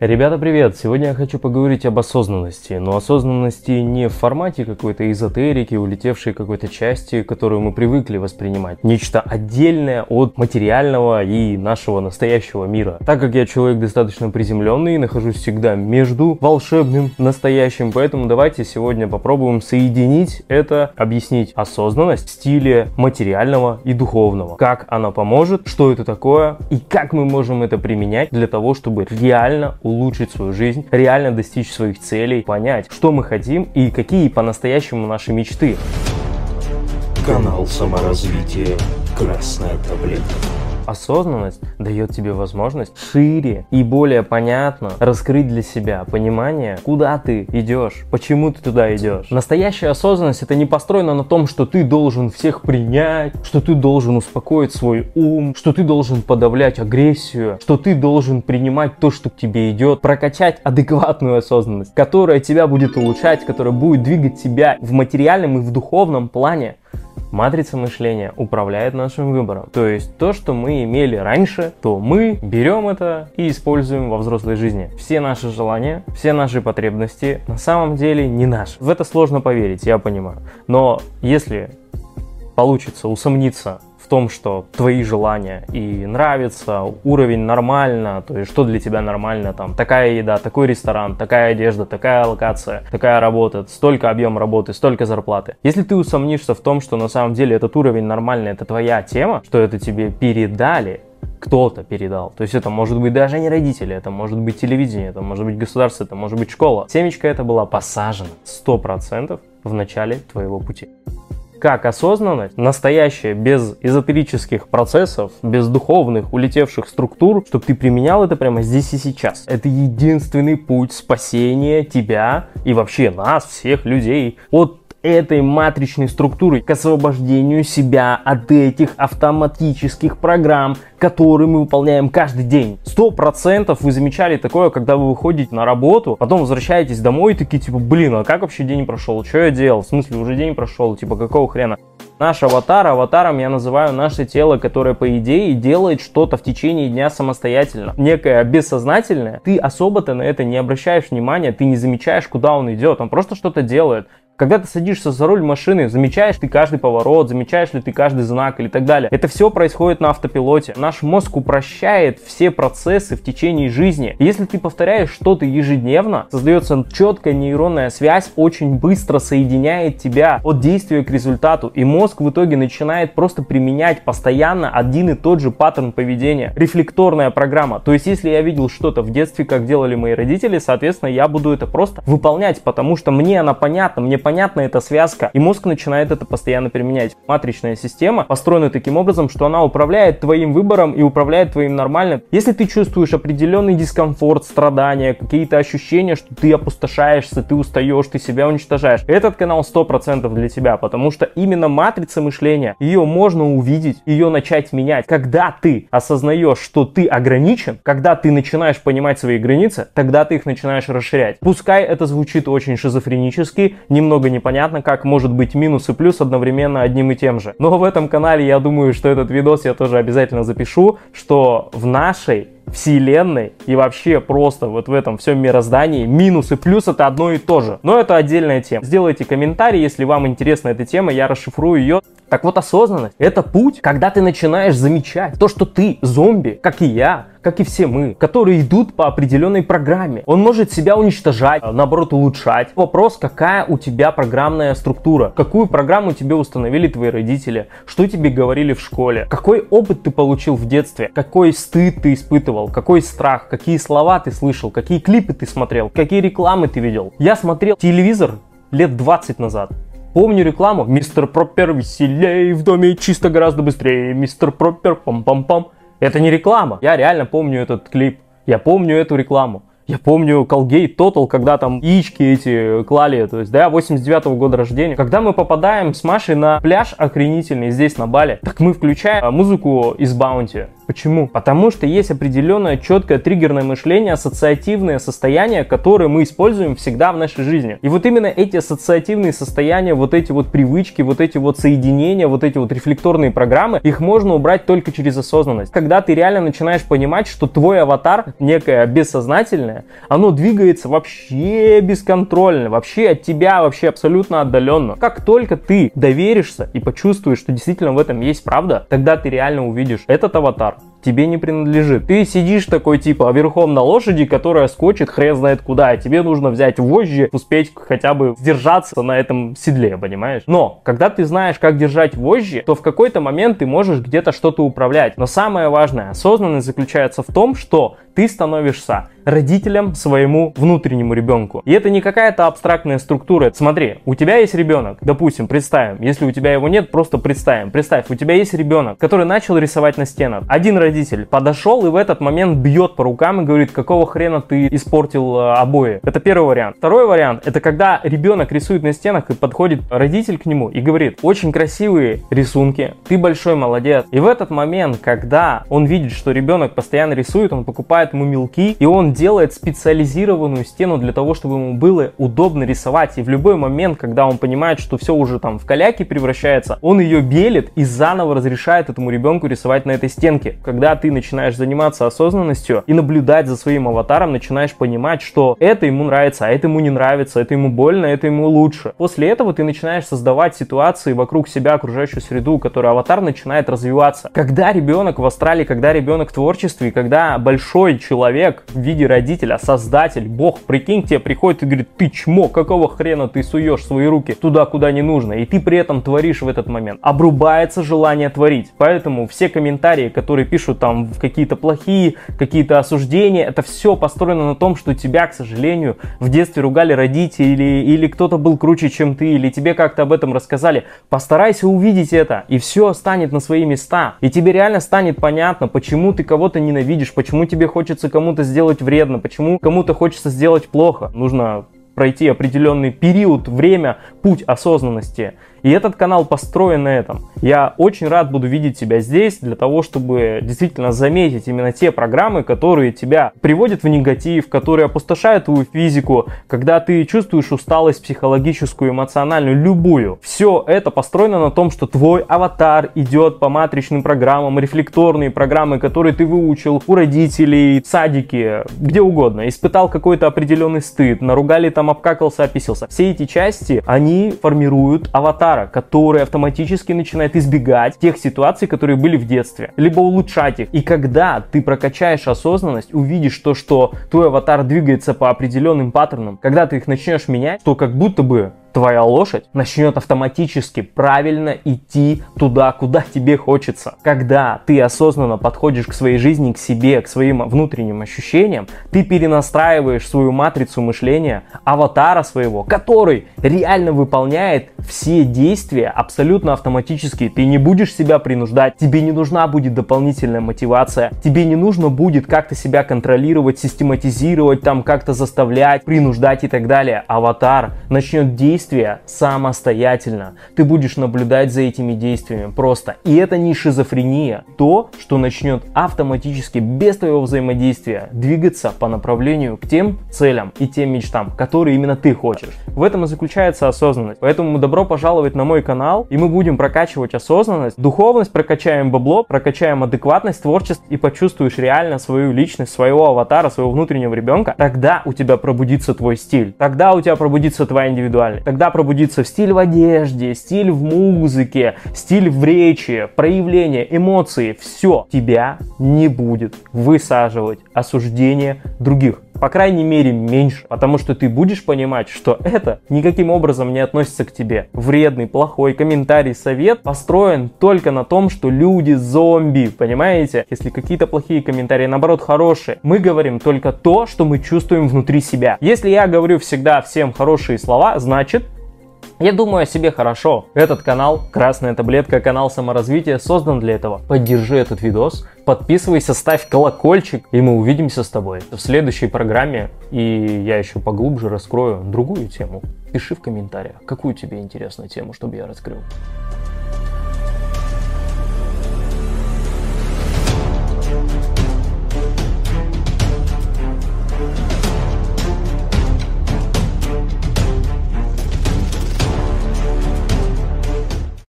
Ребята, привет! Сегодня я хочу поговорить об осознанности, но осознанности не в формате какой-то эзотерики, улетевшей какой-то части, которую мы привыкли воспринимать. Нечто отдельное от материального и нашего настоящего мира. Так как я человек достаточно приземленный нахожусь всегда между волшебным настоящим, поэтому давайте сегодня попробуем соединить это, объяснить осознанность в стиле материального и духовного. Как она поможет, что это такое и как мы можем это применять для того, чтобы реально улучшить свою жизнь, реально достичь своих целей, понять, что мы хотим и какие по-настоящему наши мечты. Канал саморазвития «Красная таблетка» осознанность дает тебе возможность шире и более понятно раскрыть для себя понимание, куда ты идешь, почему ты туда идешь. Настоящая осознанность это не построена на том, что ты должен всех принять, что ты должен успокоить свой ум, что ты должен подавлять агрессию, что ты должен принимать то, что к тебе идет, прокачать адекватную осознанность, которая тебя будет улучшать, которая будет двигать тебя в материальном и в духовном плане. Матрица мышления управляет нашим выбором. То есть то, что мы имели раньше, то мы берем это и используем во взрослой жизни. Все наши желания, все наши потребности на самом деле не наши. В это сложно поверить, я понимаю. Но если получится усомниться том, что твои желания и нравится, уровень нормально, то есть что для тебя нормально, там, такая еда, такой ресторан, такая одежда, такая локация, такая работа, столько объем работы, столько зарплаты. Если ты усомнишься в том, что на самом деле этот уровень нормальный, это твоя тема, что это тебе передали, кто-то передал. То есть это может быть даже не родители, это может быть телевидение, это может быть государство, это может быть школа. Семечка это была посажена 100% в начале твоего пути как осознанность, настоящая, без эзотерических процессов, без духовных, улетевших структур, чтобы ты применял это прямо здесь и сейчас. Это единственный путь спасения тебя и вообще нас, всех людей, от этой матричной структуры к освобождению себя от этих автоматических программ, которые мы выполняем каждый день. Сто процентов вы замечали такое, когда вы выходите на работу, потом возвращаетесь домой и такие типа, блин, а как вообще день прошел? Что я делал? В смысле, уже день прошел? Типа, какого хрена? Наш аватар, аватаром я называю наше тело, которое по идее делает что-то в течение дня самостоятельно. Некое бессознательное. Ты особо-то на это не обращаешь внимания, ты не замечаешь, куда он идет. Он просто что-то делает. Когда ты садишься за руль машины, замечаешь ты каждый поворот, замечаешь ли ты каждый знак или так далее. Это все происходит на автопилоте. Наш мозг упрощает все процессы в течение жизни. Если ты повторяешь что-то ежедневно, создается четкая нейронная связь, очень быстро соединяет тебя от действия к результату. И мозг в итоге начинает просто применять постоянно один и тот же паттерн поведения. Рефлекторная программа. То есть, если я видел что-то в детстве, как делали мои родители, соответственно, я буду это просто выполнять, потому что мне она понятна, мне понятно понятна эта связка, и мозг начинает это постоянно применять. Матричная система построена таким образом, что она управляет твоим выбором и управляет твоим нормальным. Если ты чувствуешь определенный дискомфорт, страдания, какие-то ощущения, что ты опустошаешься, ты устаешь, ты себя уничтожаешь, этот канал 100% для тебя, потому что именно матрица мышления, ее можно увидеть, ее начать менять. Когда ты осознаешь, что ты ограничен, когда ты начинаешь понимать свои границы, тогда ты их начинаешь расширять. Пускай это звучит очень шизофренически, немного немного непонятно, как может быть минус и плюс одновременно одним и тем же. Но в этом канале я думаю, что этот видос я тоже обязательно запишу, что в нашей вселенной и вообще просто вот в этом всем мироздании минус и плюс это одно и то же. Но это отдельная тема. Сделайте комментарий, если вам интересна эта тема, я расшифрую ее. Так вот, осознанность – это путь, когда ты начинаешь замечать то, что ты зомби, как и я, как и все мы, которые идут по определенной программе. Он может себя уничтожать, а наоборот улучшать. Вопрос, какая у тебя программная структура, какую программу тебе установили твои родители, что тебе говорили в школе, какой опыт ты получил в детстве, какой стыд ты испытывал, какой страх, какие слова ты слышал, какие клипы ты смотрел, какие рекламы ты видел. Я смотрел телевизор лет 20 назад. Помню рекламу «Мистер Пропер веселей, в доме чисто гораздо быстрее, мистер Пропер пам-пам-пам». Это не реклама. Я реально помню этот клип. Я помню эту рекламу. Я помню Colgate Total, когда там яички эти клали, то есть, да, 89 -го года рождения. Когда мы попадаем с Машей на пляж охренительный здесь на Бали, так мы включаем музыку из Баунти. Почему? Потому что есть определенное четкое триггерное мышление, ассоциативное состояние, которое мы используем всегда в нашей жизни. И вот именно эти ассоциативные состояния, вот эти вот привычки, вот эти вот соединения, вот эти вот рефлекторные программы, их можно убрать только через осознанность. Когда ты реально начинаешь понимать, что твой аватар, некое бессознательное, оно двигается вообще бесконтрольно, вообще от тебя вообще абсолютно отдаленно. Как только ты доверишься и почувствуешь, что действительно в этом есть правда, тогда ты реально увидишь этот аватар, тебе не принадлежит. Ты сидишь такой типа верхом на лошади, которая скочит хрен знает куда, и тебе нужно взять вожжи, успеть хотя бы сдержаться на этом седле, понимаешь? Но, когда ты знаешь, как держать вожжи, то в какой-то момент ты можешь где-то что-то управлять. Но самое важное, осознанность заключается в том, что ты становишься родителем своему внутреннему ребенку. И это не какая-то абстрактная структура. Смотри, у тебя есть ребенок, допустим, представим, если у тебя его нет, просто представим. Представь, у тебя есть ребенок, который начал рисовать на стенах. Один родитель подошел и в этот момент бьет по рукам и говорит, какого хрена ты испортил э, обои. Это первый вариант. Второй вариант, это когда ребенок рисует на стенах и подходит родитель к нему и говорит, очень красивые рисунки, ты большой молодец. И в этот момент, когда он видит, что ребенок постоянно рисует, он покупает ему мелки, и он делает специализированную стену для того, чтобы ему было удобно рисовать. И в любой момент, когда он понимает, что все уже там в каляки превращается, он ее белит и заново разрешает этому ребенку рисовать на этой стенке. Когда ты начинаешь заниматься осознанностью и наблюдать за своим аватаром, начинаешь понимать, что это ему нравится, а это ему не нравится, это ему больно, это ему лучше. После этого ты начинаешь создавать ситуации вокруг себя, окружающую среду, которая аватар начинает развиваться. Когда ребенок в астрале, когда ребенок в творчестве, когда большой человек в виде родителя, создатель, бог, прикинь, тебе приходит и говорит, ты чмо, какого хрена ты суешь свои руки туда, куда не нужно, и ты при этом творишь в этот момент. Обрубается желание творить. Поэтому все комментарии, которые пишут там какие-то плохие, какие-то осуждения, это все построено на том, что тебя, к сожалению, в детстве ругали родители, или кто-то был круче, чем ты, или тебе как-то об этом рассказали. Постарайся увидеть это, и все станет на свои места. И тебе реально станет понятно, почему ты кого-то ненавидишь, почему тебе хочется кому-то сделать вредно, почему кому-то хочется сделать плохо. Нужно пройти определенный период, время, путь осознанности. И этот канал построен на этом. Я очень рад буду видеть тебя здесь для того, чтобы действительно заметить именно те программы, которые тебя приводят в негатив, которые опустошают твою физику, когда ты чувствуешь усталость психологическую, эмоциональную, любую. Все это построено на том, что твой аватар идет по матричным программам, рефлекторные программы, которые ты выучил у родителей, в садике, где угодно. Испытал какой-то определенный стыд, наругали там, обкакался, описался. Все эти части, они формируют аватар аватара, который автоматически начинает избегать тех ситуаций, которые были в детстве, либо улучшать их. И когда ты прокачаешь осознанность, увидишь то, что твой аватар двигается по определенным паттернам, когда ты их начнешь менять, то как будто бы твоя лошадь начнет автоматически правильно идти туда, куда тебе хочется. Когда ты осознанно подходишь к своей жизни, к себе, к своим внутренним ощущениям, ты перенастраиваешь свою матрицу мышления аватара своего, который реально выполняет все действия абсолютно автоматически. Ты не будешь себя принуждать, тебе не нужна будет дополнительная мотивация, тебе не нужно будет как-то себя контролировать, систематизировать, там как-то заставлять, принуждать и так далее. Аватар начнет действовать действия самостоятельно. Ты будешь наблюдать за этими действиями просто. И это не шизофрения. То, что начнет автоматически, без твоего взаимодействия, двигаться по направлению к тем целям и тем мечтам, которые именно ты хочешь. В этом и заключается осознанность. Поэтому добро пожаловать на мой канал, и мы будем прокачивать осознанность, духовность, прокачаем бабло, прокачаем адекватность, творчество и почувствуешь реально свою личность, своего аватара, своего внутреннего ребенка. Тогда у тебя пробудится твой стиль. Тогда у тебя пробудится твоя индивидуальность Тогда пробудится стиль в одежде, стиль в музыке, стиль в речи, проявление, эмоции. Все тебя не будет высаживать осуждение других. По крайней мере, меньше. Потому что ты будешь понимать, что это никаким образом не относится к тебе. Вредный, плохой комментарий, совет построен только на том, что люди зомби. Понимаете? Если какие-то плохие комментарии, наоборот, хорошие. Мы говорим только то, что мы чувствуем внутри себя. Если я говорю всегда всем хорошие слова, значит я думаю о себе хорошо. Этот канал, Красная Таблетка, канал саморазвития, создан для этого. Поддержи этот видос, подписывайся, ставь колокольчик, и мы увидимся с тобой в следующей программе. И я еще поглубже раскрою другую тему. Пиши в комментариях, какую тебе интересную тему, чтобы я раскрыл.